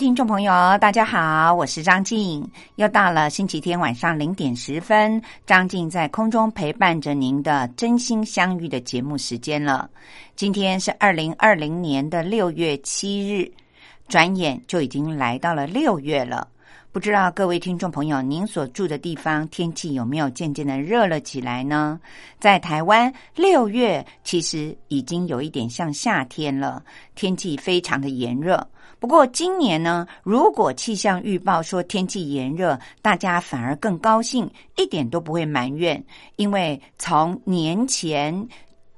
听众朋友，大家好，我是张静。又到了星期天晚上零点十分，张静在空中陪伴着您的真心相遇的节目时间了。今天是二零二零年的六月七日，转眼就已经来到了六月了。不知道各位听众朋友，您所住的地方天气有没有渐渐的热了起来呢？在台湾，六月其实已经有一点像夏天了，天气非常的炎热。不过今年呢，如果气象预报说天气炎热，大家反而更高兴，一点都不会埋怨，因为从年前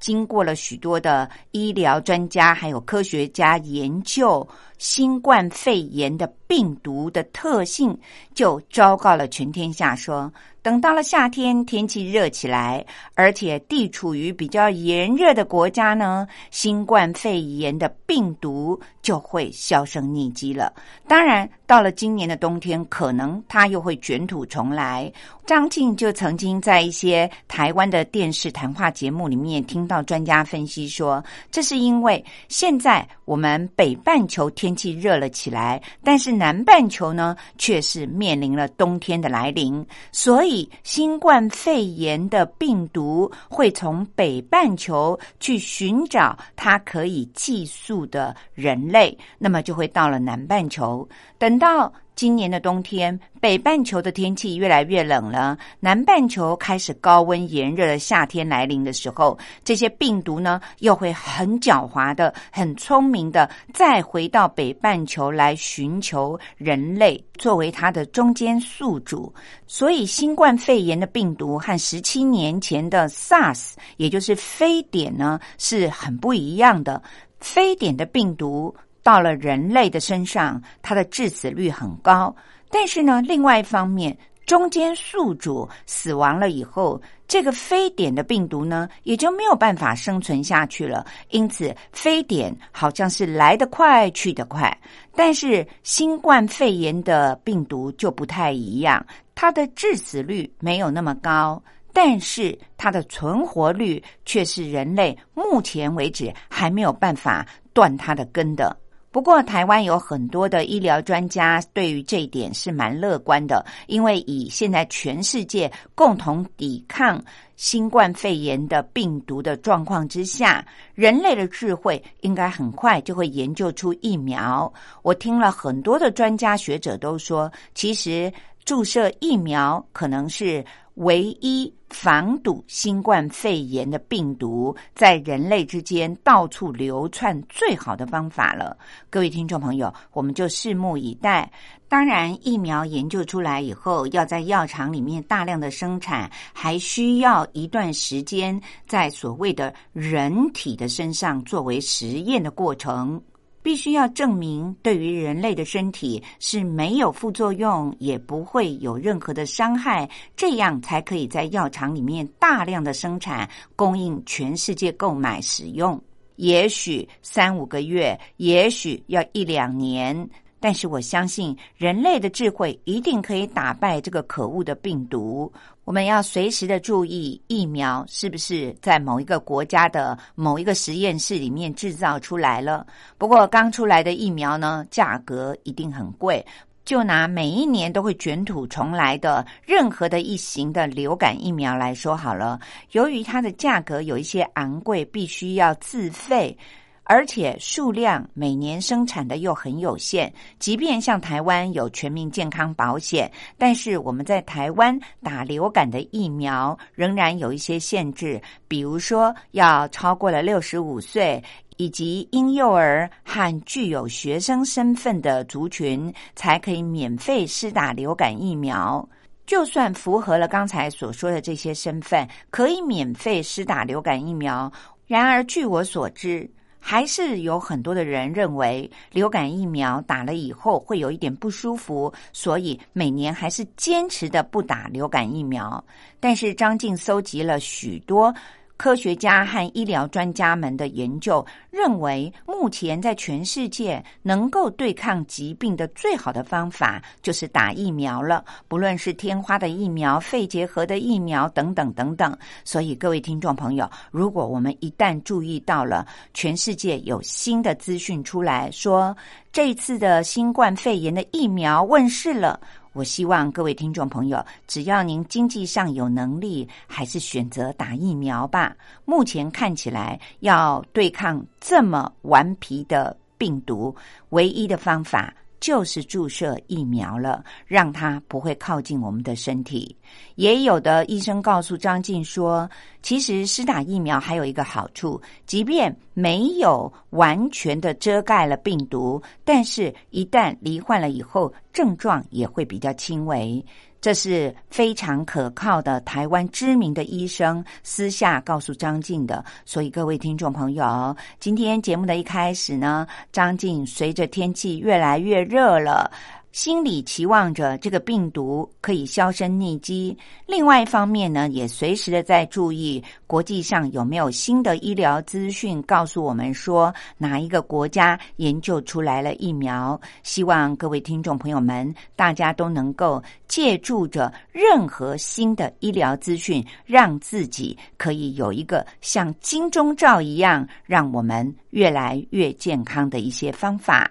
经过了许多的医疗专家还有科学家研究新冠肺炎的病毒的特性，就昭告了全天下说。等到了夏天，天气热起来，而且地处于比较炎热的国家呢，新冠肺炎的病毒就会销声匿迹了。当然，到了今年的冬天，可能它又会卷土重来。张静就曾经在一些台湾的电视谈话节目里面听到专家分析说，这是因为现在我们北半球天气热了起来，但是南半球呢却是面临了冬天的来临，所以。新冠肺炎的病毒会从北半球去寻找它可以寄宿的人类，那么就会到了南半球。等到今年的冬天，北半球的天气越来越冷了，南半球开始高温炎热的夏天来临的时候，这些病毒呢又会很狡猾的、很聪明的再回到北半球来寻求人类作为它的中间宿主。所以，新冠肺炎的病毒和十七年前的 SARS，也就是非典呢，是很不一样的。非典的病毒。到了人类的身上，它的致死率很高。但是呢，另外一方面，中间宿主死亡了以后，这个非典的病毒呢，也就没有办法生存下去了。因此，非典好像是来得快去得快，但是新冠肺炎的病毒就不太一样，它的致死率没有那么高，但是它的存活率却是人类目前为止还没有办法断它的根的。不过，台湾有很多的医疗专家对于这一点是蛮乐观的，因为以现在全世界共同抵抗新冠肺炎的病毒的状况之下，人类的智慧应该很快就会研究出疫苗。我听了很多的专家学者都说，其实注射疫苗可能是。唯一防堵新冠肺炎的病毒在人类之间到处流窜最好的方法了，各位听众朋友，我们就拭目以待。当然，疫苗研究出来以后，要在药厂里面大量的生产，还需要一段时间在所谓的人体的身上作为实验的过程。必须要证明对于人类的身体是没有副作用，也不会有任何的伤害，这样才可以在药厂里面大量的生产，供应全世界购买使用。也许三五个月，也许要一两年。但是我相信人类的智慧一定可以打败这个可恶的病毒。我们要随时的注意疫苗是不是在某一个国家的某一个实验室里面制造出来了。不过刚出来的疫苗呢，价格一定很贵。就拿每一年都会卷土重来的任何的一型的流感疫苗来说好了，由于它的价格有一些昂贵，必须要自费。而且数量每年生产的又很有限，即便像台湾有全民健康保险，但是我们在台湾打流感的疫苗仍然有一些限制，比如说要超过了六十五岁。以及婴幼儿和具有学生身份的族群才可以免费施打流感疫苗。就算符合了刚才所说的这些身份，可以免费施打流感疫苗。然而，据我所知，还是有很多的人认为流感疫苗打了以后会有一点不舒服，所以每年还是坚持的不打流感疫苗。但是，张静搜集了许多。科学家和医疗专家们的研究认为，目前在全世界能够对抗疾病的最好的方法就是打疫苗了。不论是天花的疫苗、肺结核的疫苗等等等等。所以，各位听众朋友，如果我们一旦注意到了全世界有新的资讯出来说，这次的新冠肺炎的疫苗问世了。我希望各位听众朋友，只要您经济上有能力，还是选择打疫苗吧。目前看起来，要对抗这么顽皮的病毒，唯一的方法。就是注射疫苗了，让它不会靠近我们的身体。也有的医生告诉张静说，其实施打疫苗还有一个好处，即便没有完全的遮盖了病毒，但是一旦罹患了以后，症状也会比较轻微。这是非常可靠的台湾知名的医生私下告诉张静的，所以各位听众朋友，今天节目的一开始呢，张静随着天气越来越热了。心里期望着这个病毒可以销声匿迹，另外一方面呢，也随时的在注意国际上有没有新的医疗资讯，告诉我们说哪一个国家研究出来了疫苗。希望各位听众朋友们，大家都能够借助着任何新的医疗资讯，让自己可以有一个像金钟罩一样，让我们越来越健康的一些方法。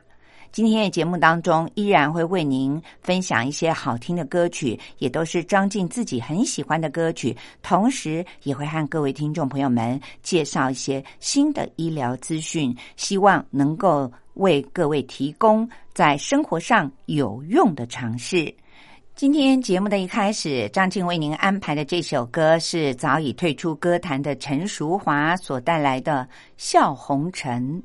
今天的节目当中，依然会为您分享一些好听的歌曲，也都是张静自己很喜欢的歌曲。同时，也会和各位听众朋友们介绍一些新的医疗资讯，希望能够为各位提供在生活上有用的尝试。今天节目的一开始，张静为您安排的这首歌是早已退出歌坛的陈淑华所带来的《笑红尘》。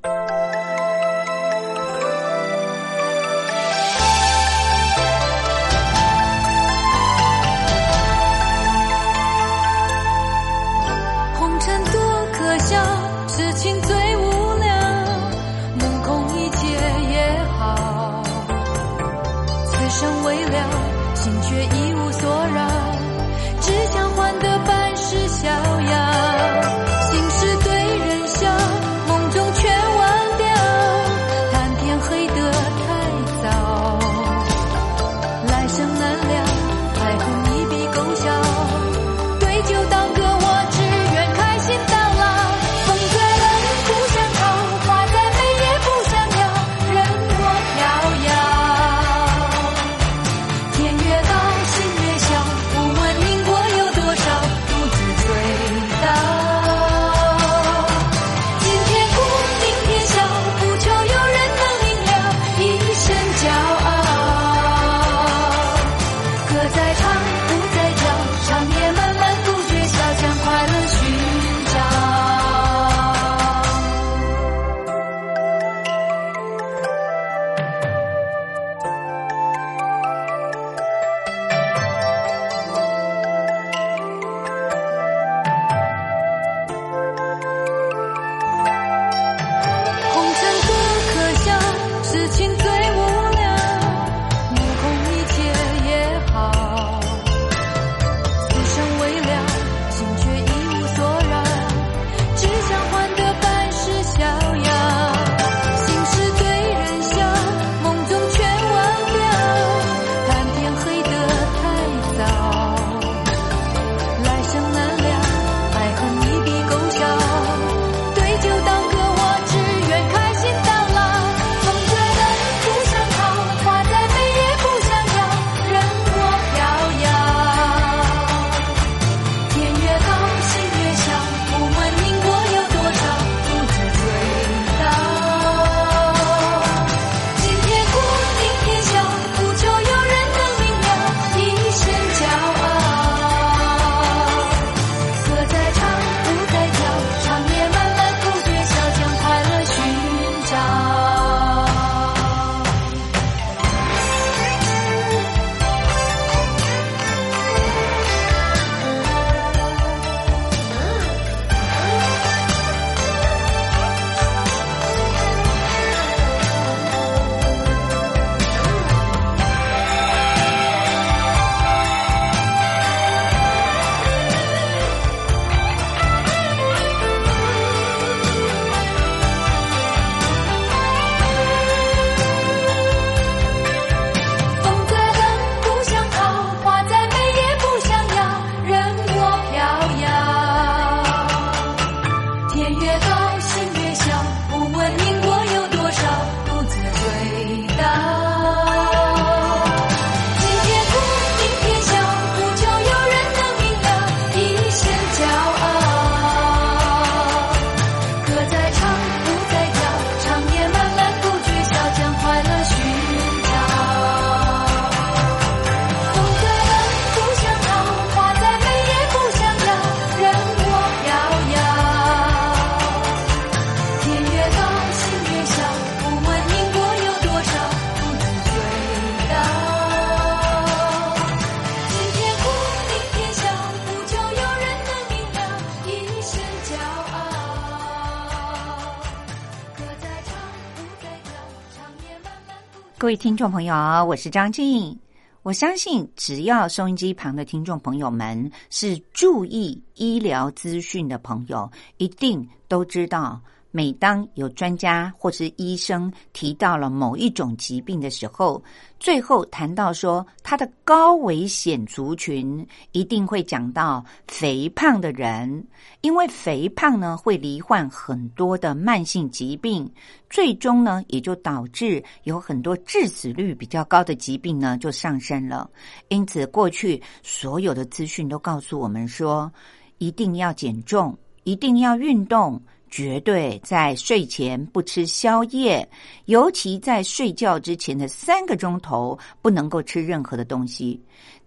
各位听众朋友，我是张静。我相信，只要收音机旁的听众朋友们是注意医疗资讯的朋友，一定都知道。每当有专家或是医生提到了某一种疾病的时候，最后谈到说它的高危险族群，一定会讲到肥胖的人，因为肥胖呢会罹患很多的慢性疾病，最终呢也就导致有很多致死率比较高的疾病呢就上升了。因此，过去所有的资讯都告诉我们说，一定要减重，一定要运动。绝对在睡前不吃宵夜，尤其在睡觉之前的三个钟头不能够吃任何的东西。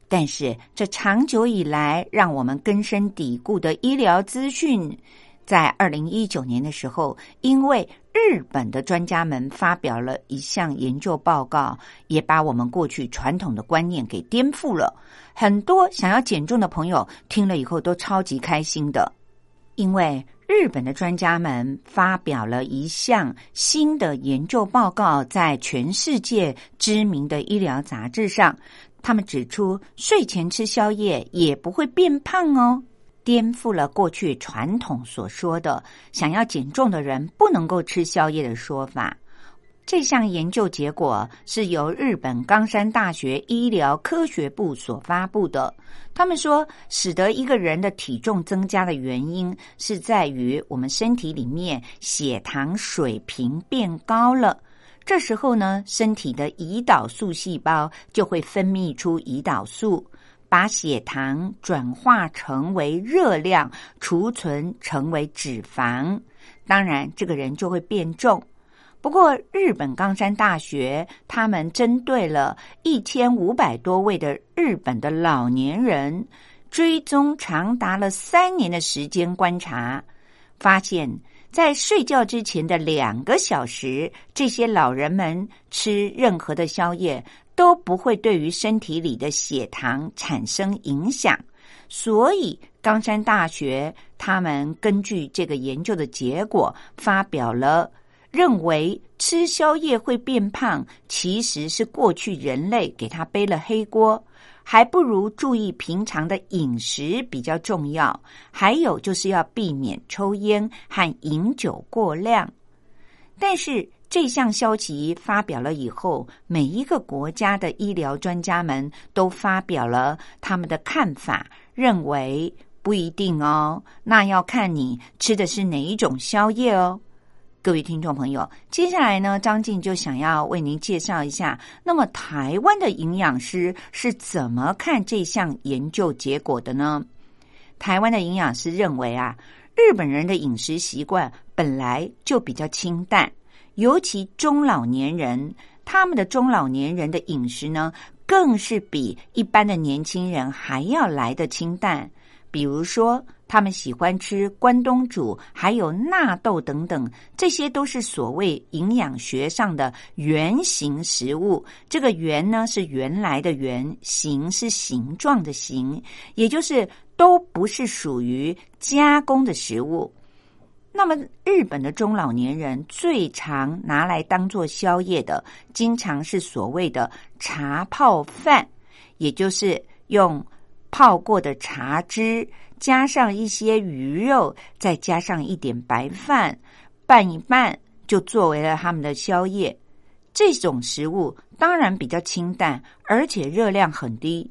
但是，这长久以来让我们根深蒂固的医疗资讯，在二零一九年的时候，因为日本的专家们发表了一项研究报告，也把我们过去传统的观念给颠覆了。很多想要减重的朋友听了以后都超级开心的，因为。日本的专家们发表了一项新的研究报告，在全世界知名的医疗杂志上，他们指出睡前吃宵夜也不会变胖哦，颠覆了过去传统所说的想要减重的人不能够吃宵夜的说法。这项研究结果是由日本冈山大学医疗科学部所发布的。他们说，使得一个人的体重增加的原因是在于我们身体里面血糖水平变高了。这时候呢，身体的胰岛素细胞就会分泌出胰岛素，把血糖转化成为热量，储存成为脂肪。当然，这个人就会变重。不过，日本冈山大学他们针对了一千五百多位的日本的老年人，追踪长达了三年的时间观察，发现，在睡觉之前的两个小时，这些老人们吃任何的宵夜都不会对于身体里的血糖产生影响。所以，冈山大学他们根据这个研究的结果，发表了。认为吃宵夜会变胖，其实是过去人类给他背了黑锅，还不如注意平常的饮食比较重要。还有就是要避免抽烟和饮酒过量。但是这项消息发表了以后，每一个国家的医疗专家们都发表了他们的看法，认为不一定哦，那要看你吃的是哪一种宵夜哦。各位听众朋友，接下来呢，张静就想要为您介绍一下，那么台湾的营养师是怎么看这项研究结果的呢？台湾的营养师认为啊，日本人的饮食习惯本来就比较清淡，尤其中老年人，他们的中老年人的饮食呢，更是比一般的年轻人还要来的清淡，比如说。他们喜欢吃关东煮，还有纳豆等等，这些都是所谓营养学上的原形食物。这个“原”呢是原来的“原”，“形”是形状的“形”，也就是都不是属于加工的食物。那么，日本的中老年人最常拿来当做宵夜的，经常是所谓的茶泡饭，也就是用泡过的茶汁。加上一些鱼肉，再加上一点白饭，拌一拌，就作为了他们的宵夜。这种食物当然比较清淡，而且热量很低。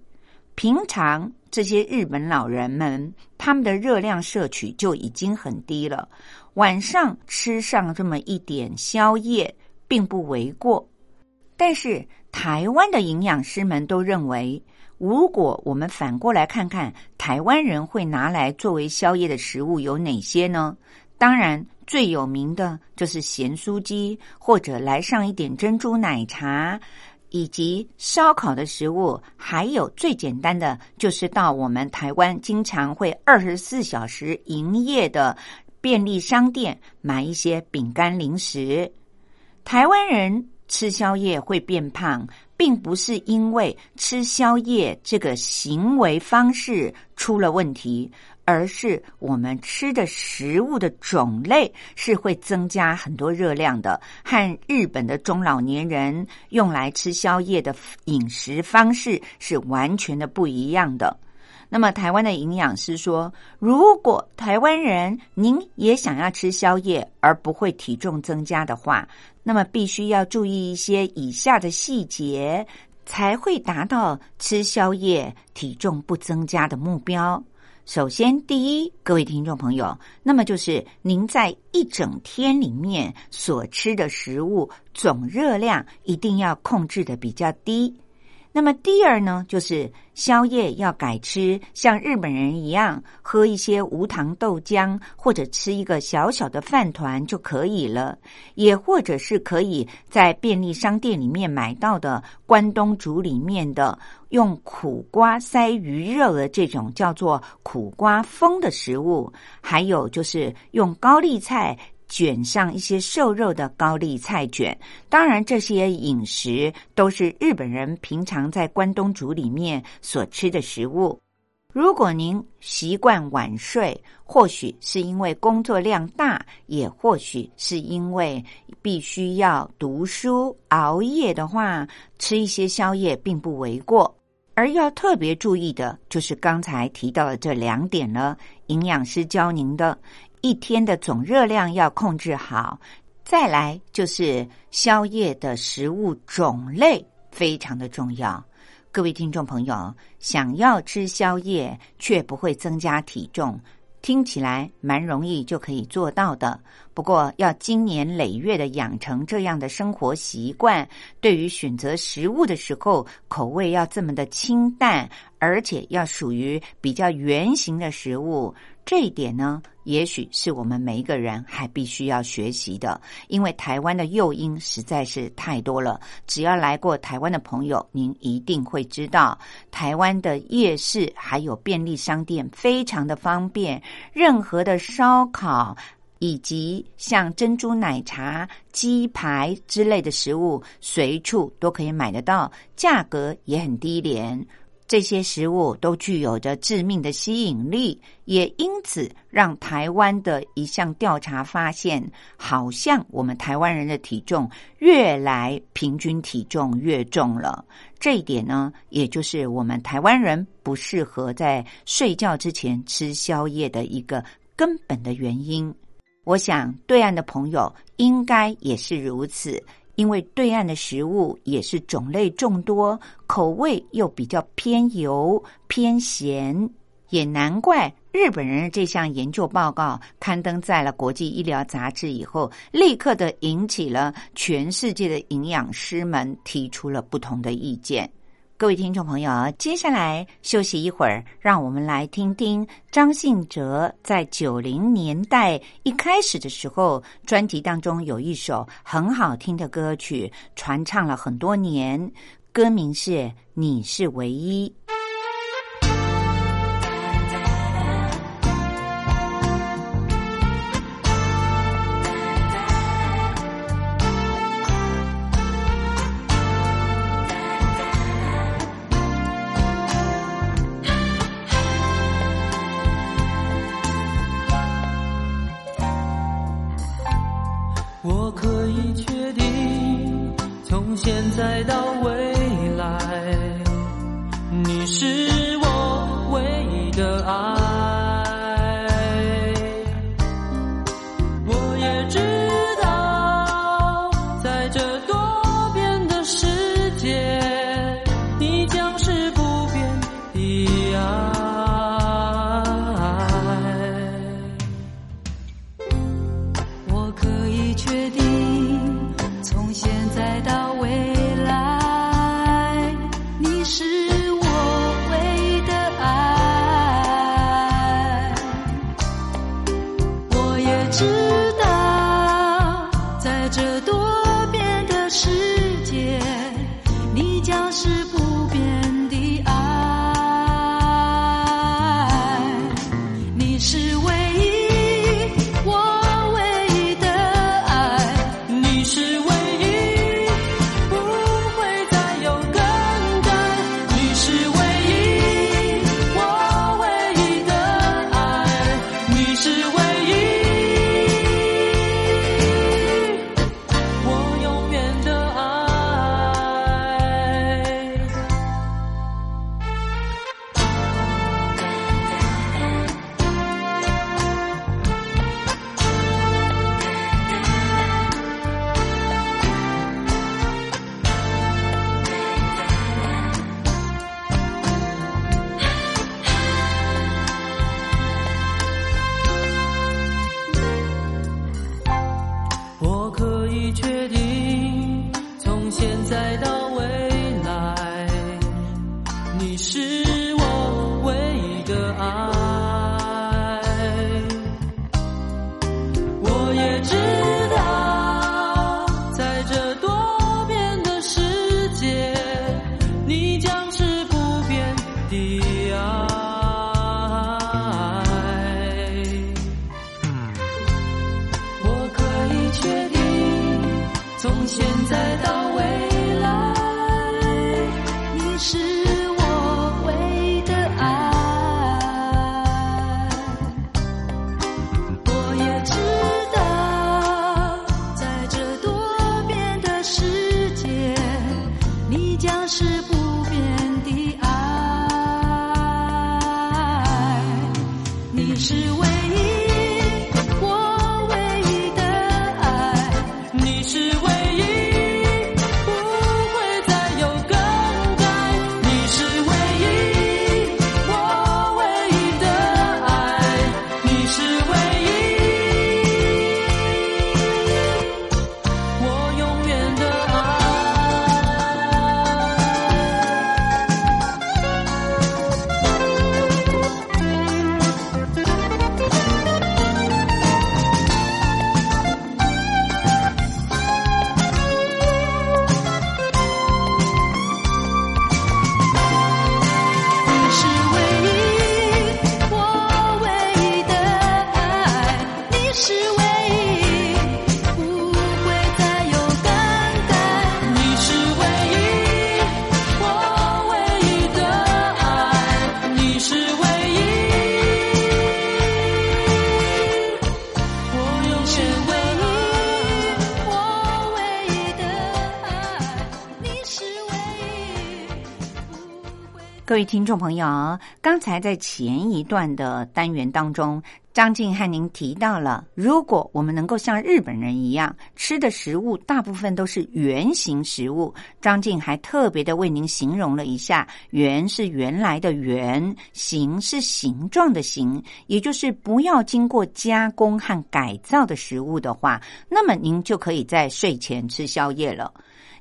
平常这些日本老人们，他们的热量摄取就已经很低了，晚上吃上这么一点宵夜，并不为过。但是台湾的营养师们都认为。如果我们反过来看看，台湾人会拿来作为宵夜的食物有哪些呢？当然，最有名的就是咸酥鸡，或者来上一点珍珠奶茶，以及烧烤的食物。还有最简单的，就是到我们台湾经常会二十四小时营业的便利商店买一些饼干零食。台湾人吃宵夜会变胖。并不是因为吃宵夜这个行为方式出了问题，而是我们吃的食物的种类是会增加很多热量的，和日本的中老年人用来吃宵夜的饮食方式是完全的不一样的。那么，台湾的营养师说，如果台湾人您也想要吃宵夜而不会体重增加的话，那么必须要注意一些以下的细节，才会达到吃宵夜体重不增加的目标。首先，第一，各位听众朋友，那么就是您在一整天里面所吃的食物总热量一定要控制的比较低。那么第二呢，就是宵夜要改吃像日本人一样喝一些无糖豆浆，或者吃一个小小的饭团就可以了。也或者是可以在便利商店里面买到的关东煮里面的用苦瓜塞鱼肉的这种叫做苦瓜风的食物，还有就是用高丽菜。卷上一些瘦肉的高丽菜卷，当然这些饮食都是日本人平常在关东煮里面所吃的食物。如果您习惯晚睡，或许是因为工作量大，也或许是因为必须要读书熬夜的话，吃一些宵夜并不为过。而要特别注意的就是刚才提到的这两点了，营养师教您的。一天的总热量要控制好，再来就是宵夜的食物种类非常的重要。各位听众朋友，想要吃宵夜却不会增加体重，听起来蛮容易就可以做到的。不过要经年累月的养成这样的生活习惯，对于选择食物的时候，口味要这么的清淡，而且要属于比较圆形的食物。这一点呢，也许是我们每一个人还必须要学习的，因为台湾的诱因实在是太多了。只要来过台湾的朋友，您一定会知道，台湾的夜市还有便利商店非常的方便，任何的烧烤以及像珍珠奶茶、鸡排之类的食物，随处都可以买得到，价格也很低廉。这些食物都具有着致命的吸引力，也因此让台湾的一项调查发现，好像我们台湾人的体重越来平均体重越重了。这一点呢，也就是我们台湾人不适合在睡觉之前吃宵夜的一个根本的原因。我想，对岸的朋友应该也是如此。因为对岸的食物也是种类众多，口味又比较偏油偏咸，也难怪日本人这项研究报告刊登在了国际医疗杂志以后，立刻的引起了全世界的营养师们提出了不同的意见。各位听众朋友，接下来休息一会儿，让我们来听听张信哲在九零年代一开始的时候，专辑当中有一首很好听的歌曲，传唱了很多年，歌名是《你是唯一》。从现在各位听众朋友，刚才在前一段的单元当中，张静和您提到了，如果我们能够像日本人一样，吃的食物大部分都是圆形食物，张静还特别的为您形容了一下，圆是原来的圆，形是形状的形，也就是不要经过加工和改造的食物的话，那么您就可以在睡前吃宵夜了。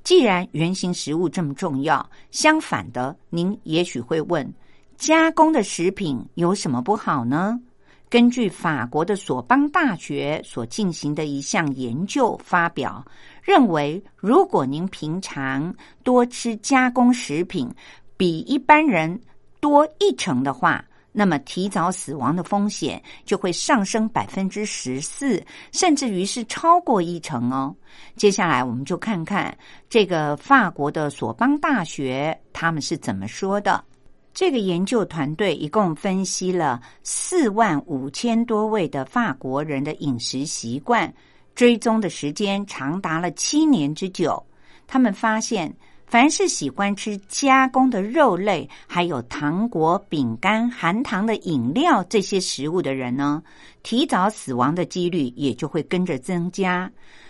既然原型食物这么重要，相反的，您也许会问：加工的食品有什么不好呢？根据法国的索邦大学所进行的一项研究发表，认为如果您平常多吃加工食品，比一般人多一成的话，那么提早死亡的风险就会上升百分之十四，甚至于是超过一成哦。接下来我们就看看这个法国的索邦大学他们是怎么说的。这个研究团队一共分析了四万五千多位的法国人的饮食习惯，追踪的时间长达了七年之久。他们发现，凡是喜欢吃加工的肉类，还有糖果、饼干、含糖的饮料这些食物的人呢，提早死亡的几率也就会跟着增加。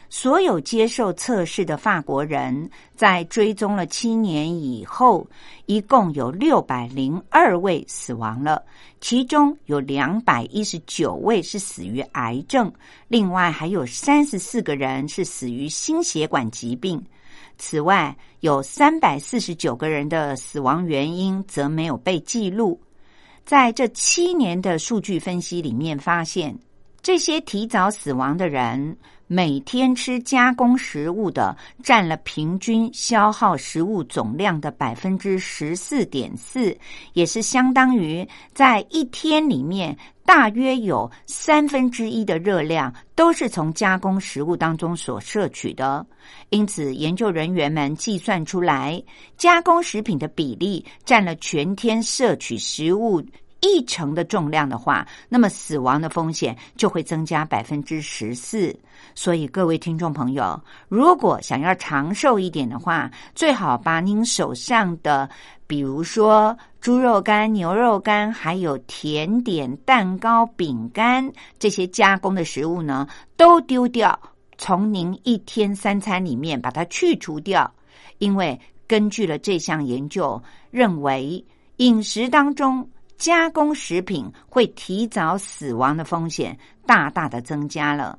所有接受测试的法国人，在追踪了七年以后，一共有六百零二位死亡了，其中有两百一十九位是死于癌症，另外还有三十四个人是死于心血管疾病。此外，有三百四十九个人的死亡原因则没有被记录。在这七年的数据分析里面，发现这些提早死亡的人，每天吃加工食物的占了平均消耗食物总量的百分之十四点四，也是相当于在一天里面大约有三分之一的热量都是从加工食物当中所摄取的。因此，研究人员们计算出来，加工食品的比例占了全天摄取食物。一成的重量的话，那么死亡的风险就会增加百分之十四。所以，各位听众朋友，如果想要长寿一点的话，最好把您手上的，比如说猪肉干、牛肉干，还有甜点、蛋糕、饼干这些加工的食物呢，都丢掉，从您一天三餐里面把它去除掉。因为根据了这项研究，认为饮食当中。加工食品会提早死亡的风险大大的增加了。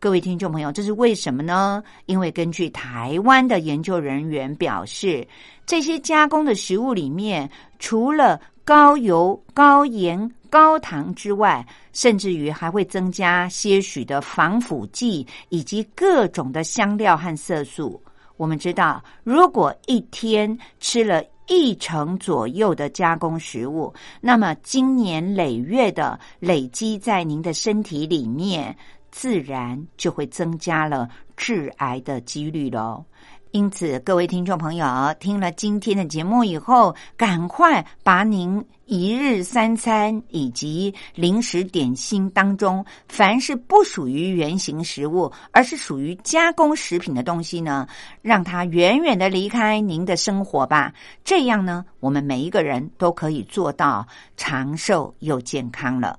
各位听众朋友，这是为什么呢？因为根据台湾的研究人员表示，这些加工的食物里面，除了高油、高盐、高糖之外，甚至于还会增加些许的防腐剂以及各种的香料和色素。我们知道，如果一天吃了。一成左右的加工食物，那么经年累月的累积在您的身体里面，自然就会增加了致癌的几率喽。因此，各位听众朋友，听了今天的节目以后，赶快把您一日三餐以及零食点心当中，凡是不属于原形食物，而是属于加工食品的东西呢，让它远远的离开您的生活吧。这样呢，我们每一个人都可以做到长寿又健康了。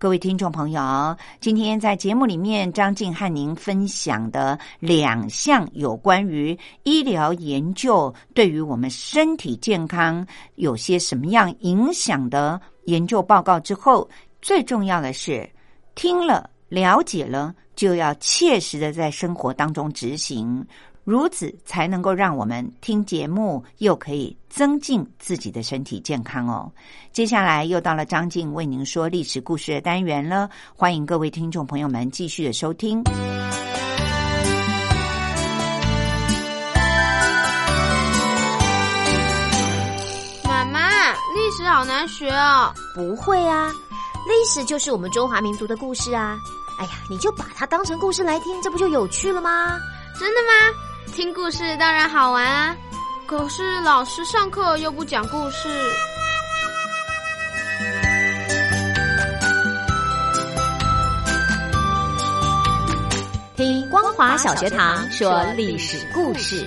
各位听众朋友，今天在节目里面，张静和您分享的两项有关于医疗研究对于我们身体健康有些什么样影响的研究报告之后，最重要的是听了了解了，就要切实的在生活当中执行。如此才能够让我们听节目，又可以增进自己的身体健康哦。接下来又到了张静为您说历史故事的单元了，欢迎各位听众朋友们继续的收听。妈妈，历史好难学哦。不会啊，历史就是我们中华民族的故事啊。哎呀，你就把它当成故事来听，这不就有趣了吗？真的吗？听故事当然好玩啊，可是老师上课又不讲故事。听光华小学堂说历史故事。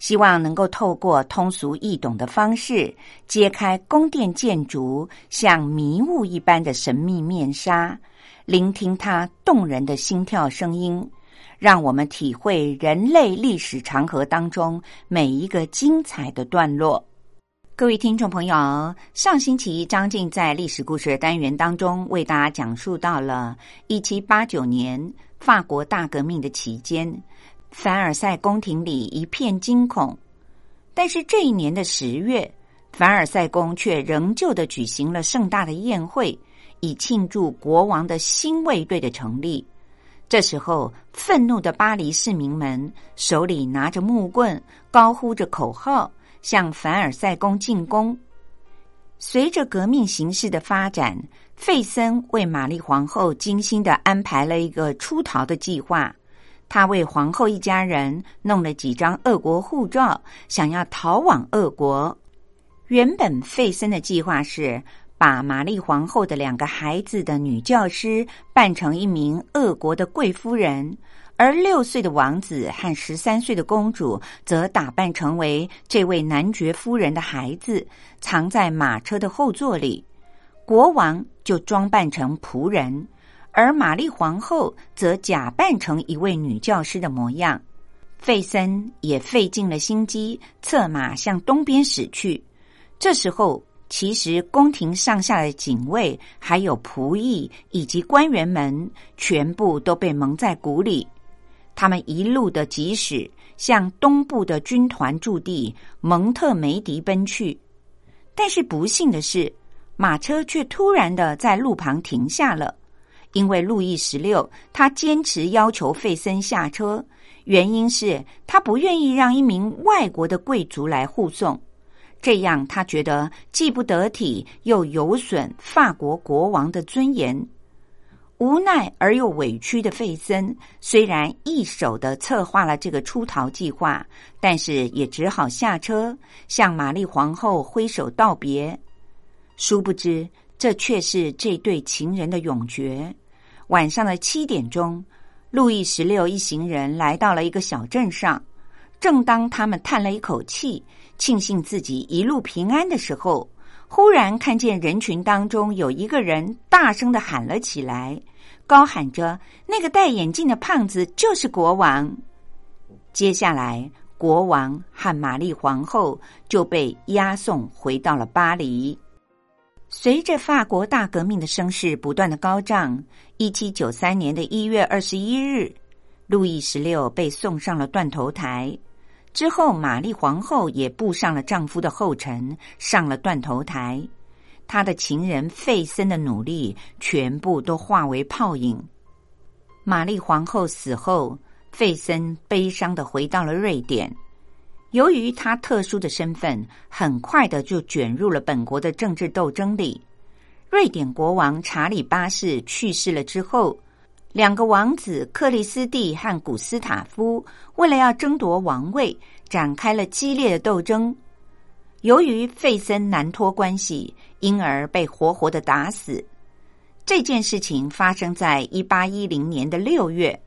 希望能够透过通俗易懂的方式，揭开宫殿建筑像迷雾一般的神秘面纱，聆听它动人的心跳声音，让我们体会人类历史长河当中每一个精彩的段落。各位听众朋友，上星期张静在历史故事单元当中为大家讲述到了一七八九年法国大革命的期间。凡尔赛宫廷里一片惊恐，但是这一年的十月，凡尔赛宫却仍旧的举行了盛大的宴会，以庆祝国王的新卫队的成立。这时候，愤怒的巴黎市民们手里拿着木棍，高呼着口号，向凡尔赛宫进攻。随着革命形势的发展，费森为玛丽皇后精心的安排了一个出逃的计划。他为皇后一家人弄了几张俄国护照，想要逃往俄国。原本费森的计划是把玛丽皇后的两个孩子的女教师扮成一名俄国的贵夫人，而六岁的王子和十三岁的公主则打扮成为这位男爵夫人的孩子，藏在马车的后座里。国王就装扮成仆人。而玛丽皇后则假扮成一位女教师的模样，费森也费尽了心机，策马向东边驶去。这时候，其实宫廷上下的警卫、还有仆役以及官员们，全部都被蒙在鼓里。他们一路的疾驶，向东部的军团驻地蒙特梅迪奔去。但是不幸的是，马车却突然的在路旁停下了。因为路易十六，他坚持要求费森下车，原因是他不愿意让一名外国的贵族来护送，这样他觉得既不得体，又有损法国国王的尊严。无奈而又委屈的费森，虽然一手的策划了这个出逃计划，但是也只好下车向玛丽皇后挥手道别。殊不知，这却是这对情人的永诀。晚上的七点钟，路易十六一行人来到了一个小镇上。正当他们叹了一口气，庆幸自己一路平安的时候，忽然看见人群当中有一个人大声的喊了起来，高喊着：“那个戴眼镜的胖子就是国王。”接下来，国王和玛丽皇后就被押送回到了巴黎。随着法国大革命的声势不断的高涨，一七九三年的一月二十一日，路易十六被送上了断头台。之后，玛丽皇后也步上了丈夫的后尘，上了断头台。她的情人费森的努力全部都化为泡影。玛丽皇后死后，费森悲伤的回到了瑞典。由于他特殊的身份，很快的就卷入了本国的政治斗争里。瑞典国王查理八世去世了之后，两个王子克里斯蒂和古斯塔夫为了要争夺王位，展开了激烈的斗争。由于费森难脱关系，因而被活活的打死。这件事情发生在一八一零年的六月，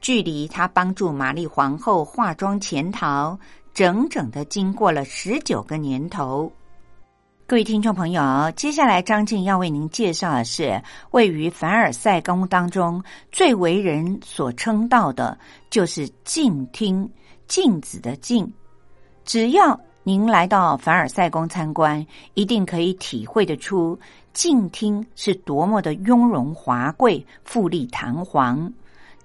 距离他帮助玛丽皇后化妆潜逃。整整的经过了十九个年头，各位听众朋友，接下来张静要为您介绍的是位于凡尔赛宫当中最为人所称道的，就是镜厅镜子的镜。只要您来到凡尔赛宫参观，一定可以体会得出静厅是多么的雍容华贵、富丽堂皇。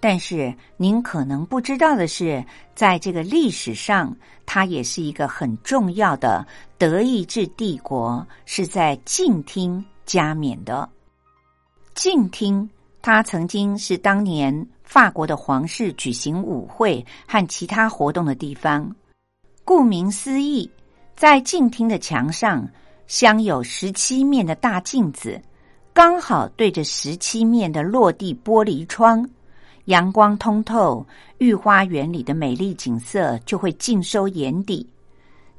但是您可能不知道的是，在这个历史上，它也是一个很重要的德意志帝国是在静厅加冕的。静厅，它曾经是当年法国的皇室举行舞会和其他活动的地方。顾名思义，在静厅的墙上镶有十七面的大镜子，刚好对着十七面的落地玻璃窗。阳光通透，御花园里的美丽景色就会尽收眼底。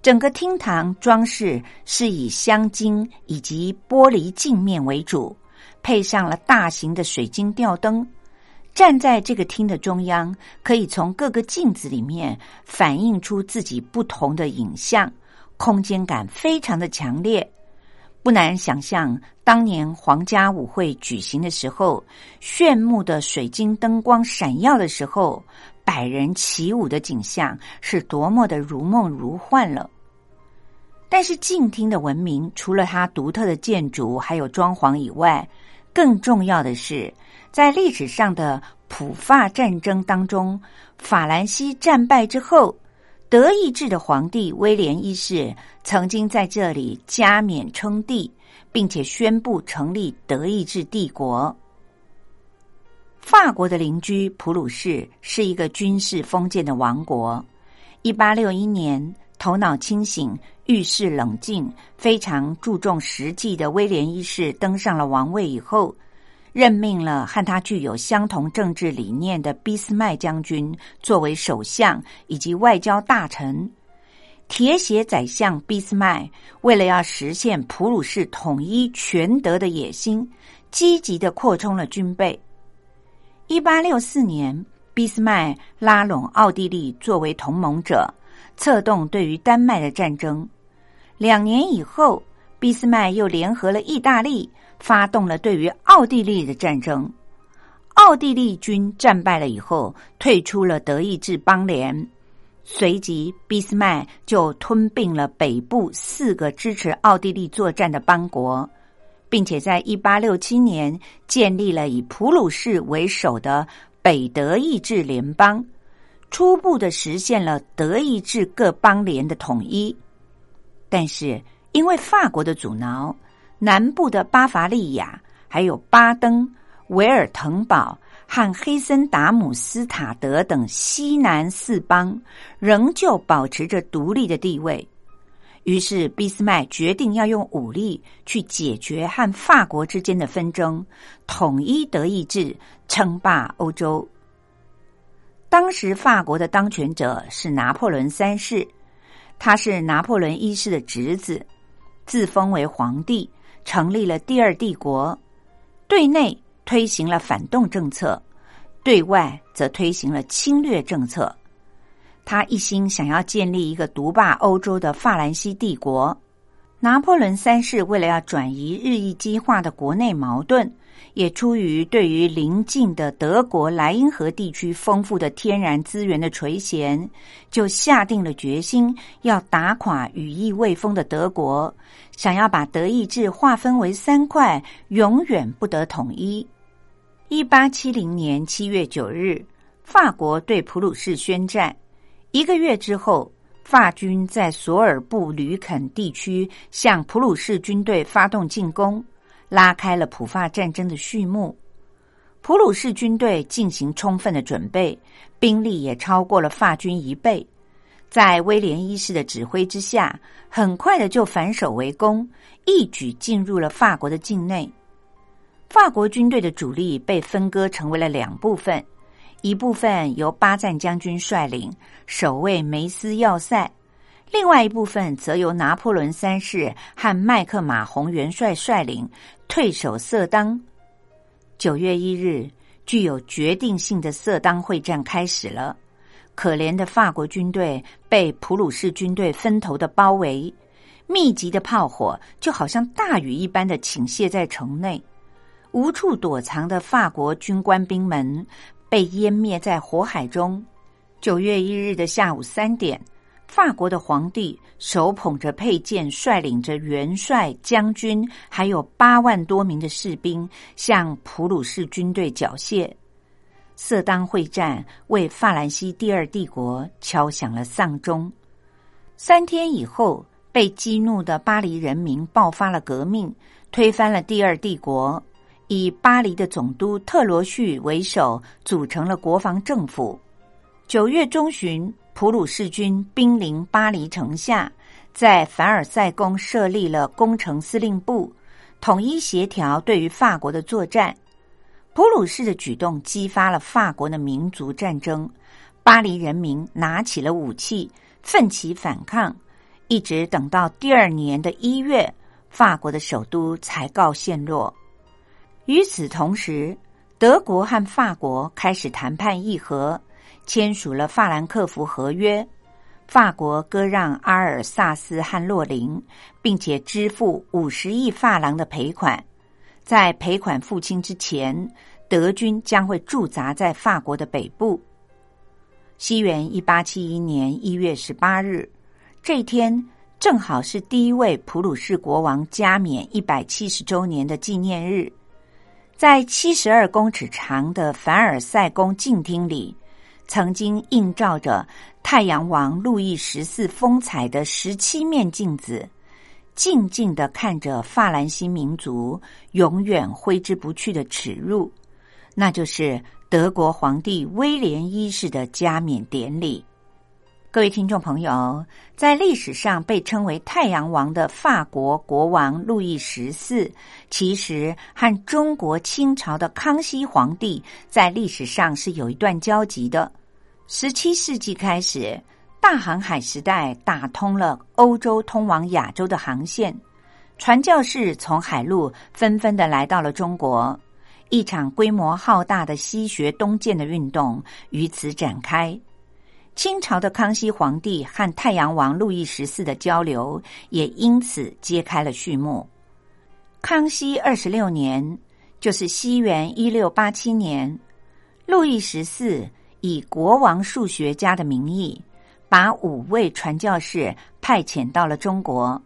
整个厅堂装饰是以镶金以及玻璃镜面为主，配上了大型的水晶吊灯。站在这个厅的中央，可以从各个镜子里面反映出自己不同的影像，空间感非常的强烈。不难想象，当年皇家舞会举行的时候，炫目的水晶灯光闪耀的时候，百人起舞的景象是多么的如梦如幻了。但是静听的文明，除了它独特的建筑还有装潢以外，更重要的是，在历史上的普法战争当中，法兰西战败之后。德意志的皇帝威廉一世曾经在这里加冕称帝，并且宣布成立德意志帝国。法国的邻居普鲁士是一个军事封建的王国。一八六一年，头脑清醒、遇事冷静、非常注重实际的威廉一世登上了王位以后。任命了和他具有相同政治理念的俾斯麦将军作为首相以及外交大臣。铁血宰相俾斯麦为了要实现普鲁士统一全德的野心，积极的扩充了军备。一八六四年，俾斯麦拉拢奥地利作为同盟者，策动对于丹麦的战争。两年以后，俾斯麦又联合了意大利。发动了对于奥地利的战争，奥地利军战败了以后，退出了德意志邦联。随即，俾斯麦就吞并了北部四个支持奥地利作战的邦国，并且在一八六七年建立了以普鲁士为首的北德意志联邦，初步的实现了德意志各邦联的统一。但是，因为法国的阻挠。南部的巴伐利亚、还有巴登、维尔滕堡和黑森达姆斯塔德等西南四邦，仍旧保持着独立的地位。于是，俾斯麦决定要用武力去解决和法国之间的纷争，统一德意志，称霸欧洲。当时，法国的当权者是拿破仑三世，他是拿破仑一世的侄子，自封为皇帝。成立了第二帝国，对内推行了反动政策，对外则推行了侵略政策。他一心想要建立一个独霸欧洲的法兰西帝国。拿破仑三世为了要转移日益激化的国内矛盾。也出于对于邻近的德国莱茵河地区丰富的天然资源的垂涎，就下定了决心要打垮羽翼未丰的德国，想要把德意志划分为三块，永远不得统一。一八七零年七月九日，法国对普鲁士宣战。一个月之后，法军在索尔布吕肯地区向普鲁士军队发动进攻。拉开了普法战争的序幕。普鲁士军队进行充分的准备，兵力也超过了法军一倍。在威廉一世的指挥之下，很快的就反守为攻，一举进入了法国的境内。法国军队的主力被分割成为了两部分，一部分由巴赞将军率领，守卫梅斯要塞。另外一部分则由拿破仑三世和麦克马洪元帅率领，退守色当。九月一日，具有决定性的色当会战开始了。可怜的法国军队被普鲁士军队分头的包围，密集的炮火就好像大雨一般的倾泻在城内，无处躲藏的法国军官兵们被湮灭在火海中。九月一日的下午三点。法国的皇帝手捧着佩剑，率领着元帅、将军，还有八万多名的士兵，向普鲁士军队缴械。色当会战为法兰西第二帝国敲响了丧钟。三天以后，被激怒的巴黎人民爆发了革命，推翻了第二帝国，以巴黎的总督特罗旭为首，组成了国防政府。九月中旬。普鲁士军兵临巴黎城下，在凡尔赛宫设立了工程司令部，统一协调对于法国的作战。普鲁士的举动激发了法国的民族战争，巴黎人民拿起了武器，奋起反抗，一直等到第二年的一月，法国的首都才告陷落。与此同时，德国和法国开始谈判议和。签署了法兰克福合约，法国割让阿尔萨斯和洛林，并且支付五十亿法郎的赔款。在赔款付清之前，德军将会驻扎在法国的北部。西元一八七一年一月十八日，这天正好是第一位普鲁士国王加冕一百七十周年的纪念日。在七十二公尺长的凡尔赛宫镜厅里。曾经映照着太阳王路易十四风采的十七面镜子，静静的看着法兰西民族永远挥之不去的耻辱，那就是德国皇帝威廉一世的加冕典礼。各位听众朋友，在历史上被称为太阳王的法国国王路易十四，其实和中国清朝的康熙皇帝在历史上是有一段交集的。十七世纪开始，大航海时代打通了欧洲通往亚洲的航线，传教士从海路纷纷的来到了中国，一场规模浩大的西学东渐的运动于此展开。清朝的康熙皇帝和太阳王路易十四的交流也因此揭开了序幕。康熙二十六年，就是西元一六八七年，路易十四。以国王数学家的名义，把五位传教士派遣到了中国，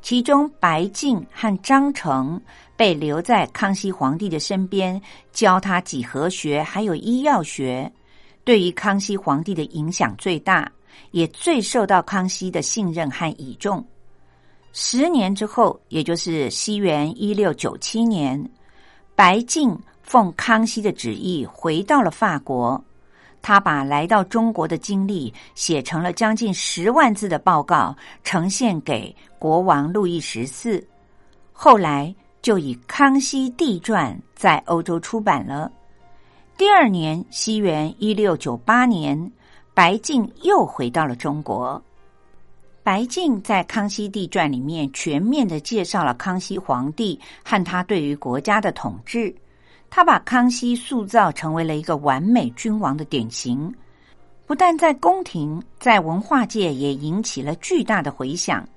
其中白敬和张成被留在康熙皇帝的身边，教他几何学还有医药学，对于康熙皇帝的影响最大，也最受到康熙的信任和倚重。十年之后，也就是西元一六九七年，白敬奉康熙的旨意回到了法国。他把来到中国的经历写成了将近十万字的报告，呈现给国王路易十四。后来就以《康熙帝传》在欧洲出版了。第二年，西元一六九八年，白敬又回到了中国。白敬在《康熙帝传》里面全面的介绍了康熙皇帝和他对于国家的统治。他把康熙塑造成为了一个完美君王的典型，不但在宫廷，在文化界也引起了巨大的回响。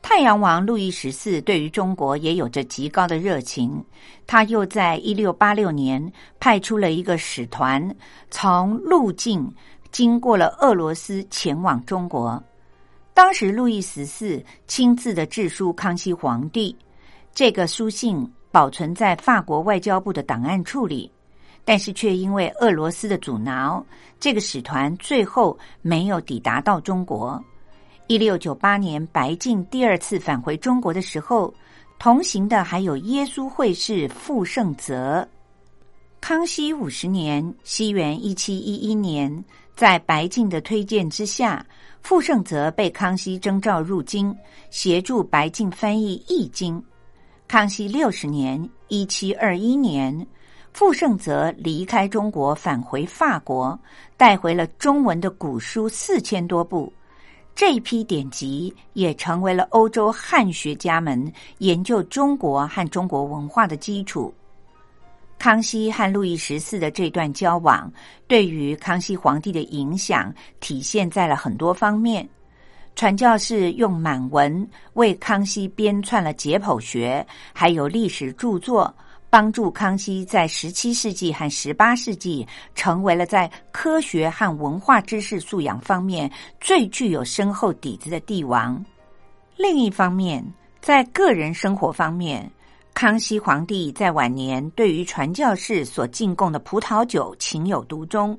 太阳王路易十四对于中国也有着极高的热情，他又在一六八六年派出了一个使团，从路径经过了俄罗斯前往中国。当时路易十四亲自的致书康熙皇帝，这个书信。保存在法国外交部的档案处里，但是却因为俄罗斯的阻挠，这个使团最后没有抵达到中国。一六九八年，白晋第二次返回中国的时候，同行的还有耶稣会士傅盛泽。康熙五十年（西元一七一一年），在白晋的推荐之下，傅盛泽被康熙征召入京，协助白晋翻译《易经》。康熙六十年（一七二一年），傅盛泽离开中国，返回法国，带回了中文的古书四千多部。这批典籍也成为了欧洲汉学家们研究中国和中国文化的基础。康熙和路易十四的这段交往，对于康熙皇帝的影响，体现在了很多方面。传教士用满文为康熙编撰了解剖学，还有历史著作，帮助康熙在十七世纪和十八世纪成为了在科学和文化知识素养方面最具有深厚底子的帝王。另一方面，在个人生活方面，康熙皇帝在晚年对于传教士所进贡的葡萄酒情有独钟。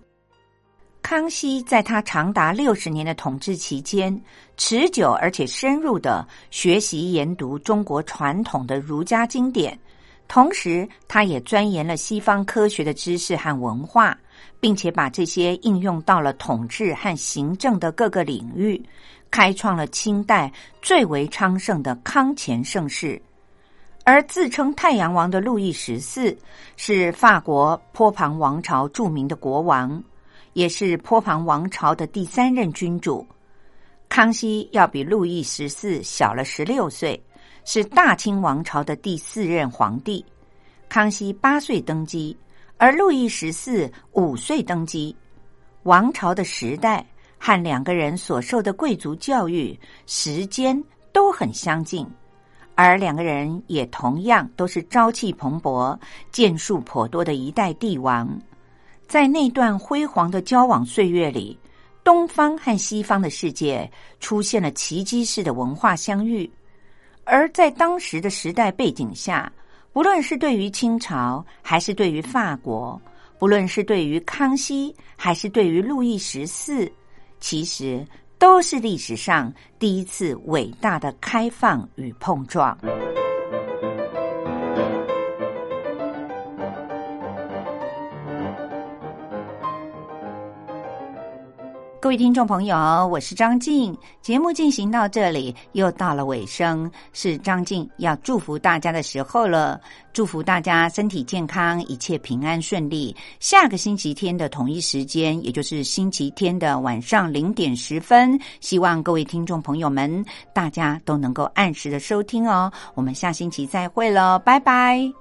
康熙在他长达六十年的统治期间，持久而且深入的学习研读中国传统的儒家经典，同时他也钻研了西方科学的知识和文化，并且把这些应用到了统治和行政的各个领域，开创了清代最为昌盛的康乾盛世。而自称太阳王的路易十四，是法国波旁王朝著名的国王。也是波旁王朝的第三任君主，康熙要比路易十四小了十六岁，是大清王朝的第四任皇帝。康熙八岁登基，而路易十四五岁登基。王朝的时代和两个人所受的贵族教育时间都很相近，而两个人也同样都是朝气蓬勃、建树颇多的一代帝王。在那段辉煌的交往岁月里，东方和西方的世界出现了奇迹式的文化相遇。而在当时的时代背景下，不论是对于清朝，还是对于法国，不论是对于康熙，还是对于路易十四，其实都是历史上第一次伟大的开放与碰撞。各位听众朋友，我是张静。节目进行到这里，又到了尾声，是张静要祝福大家的时候了。祝福大家身体健康，一切平安顺利。下个星期天的同一时间，也就是星期天的晚上零点十分，希望各位听众朋友们，大家都能够按时的收听哦。我们下星期再会了，拜拜。